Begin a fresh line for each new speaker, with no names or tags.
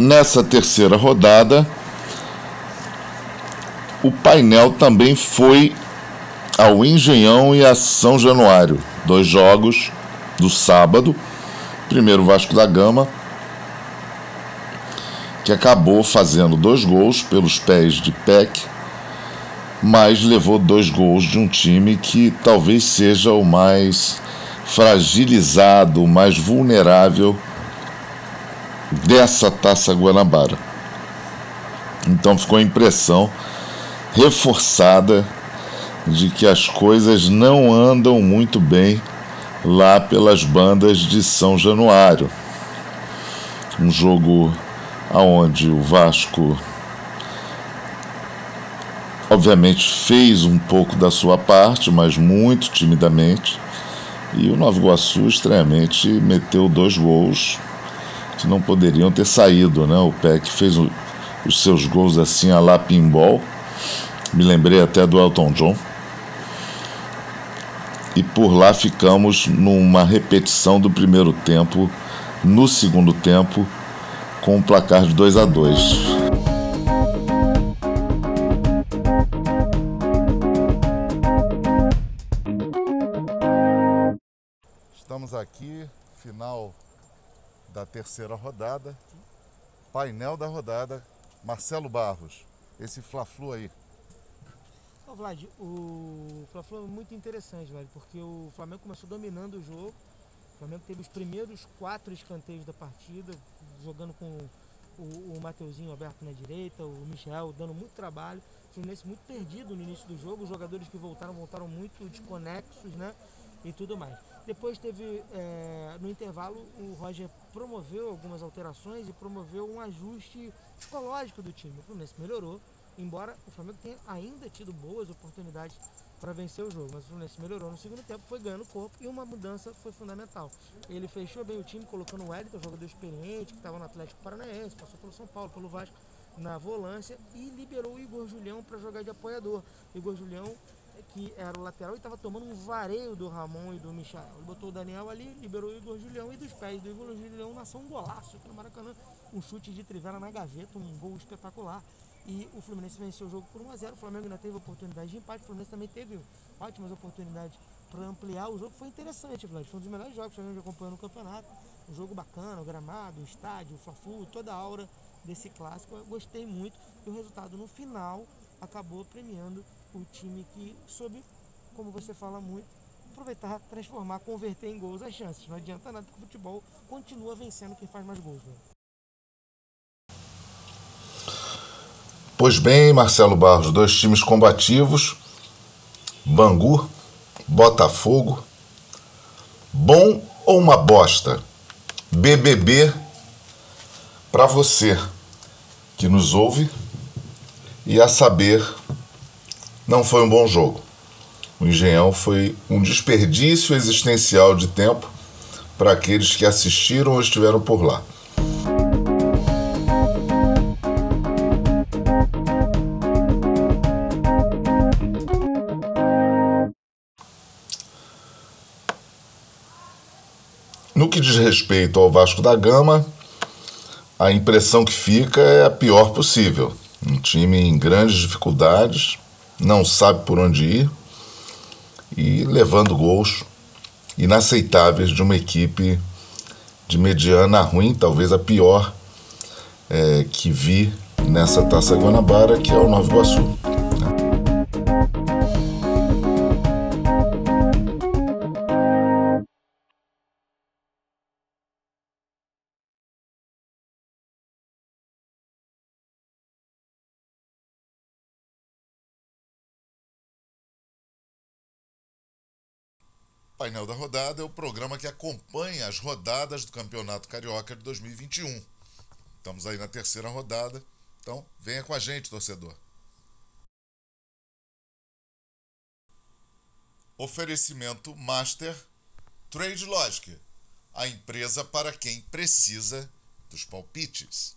nessa terceira rodada, o painel também foi ao Engenhão e a São Januário, dois jogos do sábado. Primeiro Vasco da Gama, que acabou fazendo dois gols pelos pés de Peck, mas levou dois gols de um time que talvez seja o mais fragilizado, o mais vulnerável dessa Taça Guanabara. Então ficou a impressão reforçada de que as coisas não andam muito bem lá pelas bandas de São Januário. Um jogo aonde o Vasco obviamente fez um pouco da sua parte, mas muito timidamente. E o Nova Iguaçu estranhamente meteu dois gols que não poderiam ter saído, né? O PEC fez o, os seus gols assim a lá pinball. Me lembrei até do Elton John. E por lá ficamos numa repetição do primeiro tempo no segundo tempo com um placar de 2 a 2. Estamos aqui, final da terceira rodada, painel da rodada, Marcelo Barros, esse Fla-Flu aí.
Ô Vlad, o Fla-Flu é muito interessante, Vlad, porque o Flamengo começou dominando o jogo, o Flamengo teve os primeiros quatro escanteios da partida, jogando com o, o Mateuzinho aberto na direita, o Michel dando muito trabalho, o Fluminense muito perdido no início do jogo, os jogadores que voltaram, voltaram muito desconexos, né? E tudo mais. Depois teve, é, no intervalo, o Roger promoveu algumas alterações e promoveu um ajuste psicológico do time. O Fluminense melhorou, embora o Flamengo tenha ainda tido boas oportunidades para vencer o jogo. Mas o Fluminense melhorou no segundo tempo, foi ganhando corpo e uma mudança foi fundamental. Ele fechou bem o time, colocando o Wellington, jogador experiente, que estava no Atlético Paranaense, passou pelo São Paulo, pelo Vasco, na volância, e liberou o Igor Julião para jogar de apoiador. Igor Julião, que era o lateral, e estava tomando um vareio do Ramon e do Michel. Ele botou o Daniel ali, liberou o Igor Julião, e dos pés do Igor Julião nasceu um golaço no Maracanã. Um chute de trivela na gaveta, um gol espetacular e o Fluminense venceu o jogo por 1 a 0 O Flamengo ainda teve oportunidade de empate, o Fluminense também teve ótimas oportunidades para ampliar. O jogo foi interessante, Vlad. Foi um dos melhores jogos que o Flamengo acompanhou no campeonato. Um jogo bacana, o gramado, o estádio, o Fla-Flu, toda a aura desse clássico. Eu gostei muito e o resultado no final acabou premiando o time que soube, como você fala muito, aproveitar, transformar, converter em gols as chances. Não adianta nada porque o futebol continua vencendo quem faz mais gols. Né?
Pois bem, Marcelo Barros, dois times combativos, Bangu, Botafogo. Bom ou uma bosta? BBB para você que nos ouve e a saber, não foi um bom jogo. O Engenhão foi um desperdício existencial de tempo para aqueles que assistiram ou estiveram por lá. No que diz respeito ao Vasco da Gama, a impressão que fica é a pior possível. Um time em grandes dificuldades, não sabe por onde ir e levando gols inaceitáveis de uma equipe de mediana ruim, talvez a pior é, que vi nessa Taça Guanabara, que é o Nova Iguaçu. Painel da Rodada é o programa que acompanha as rodadas do Campeonato Carioca de 2021. Estamos aí na terceira rodada, então venha com a gente, torcedor. Oferecimento Master Trade Logic, a empresa para quem precisa dos palpites.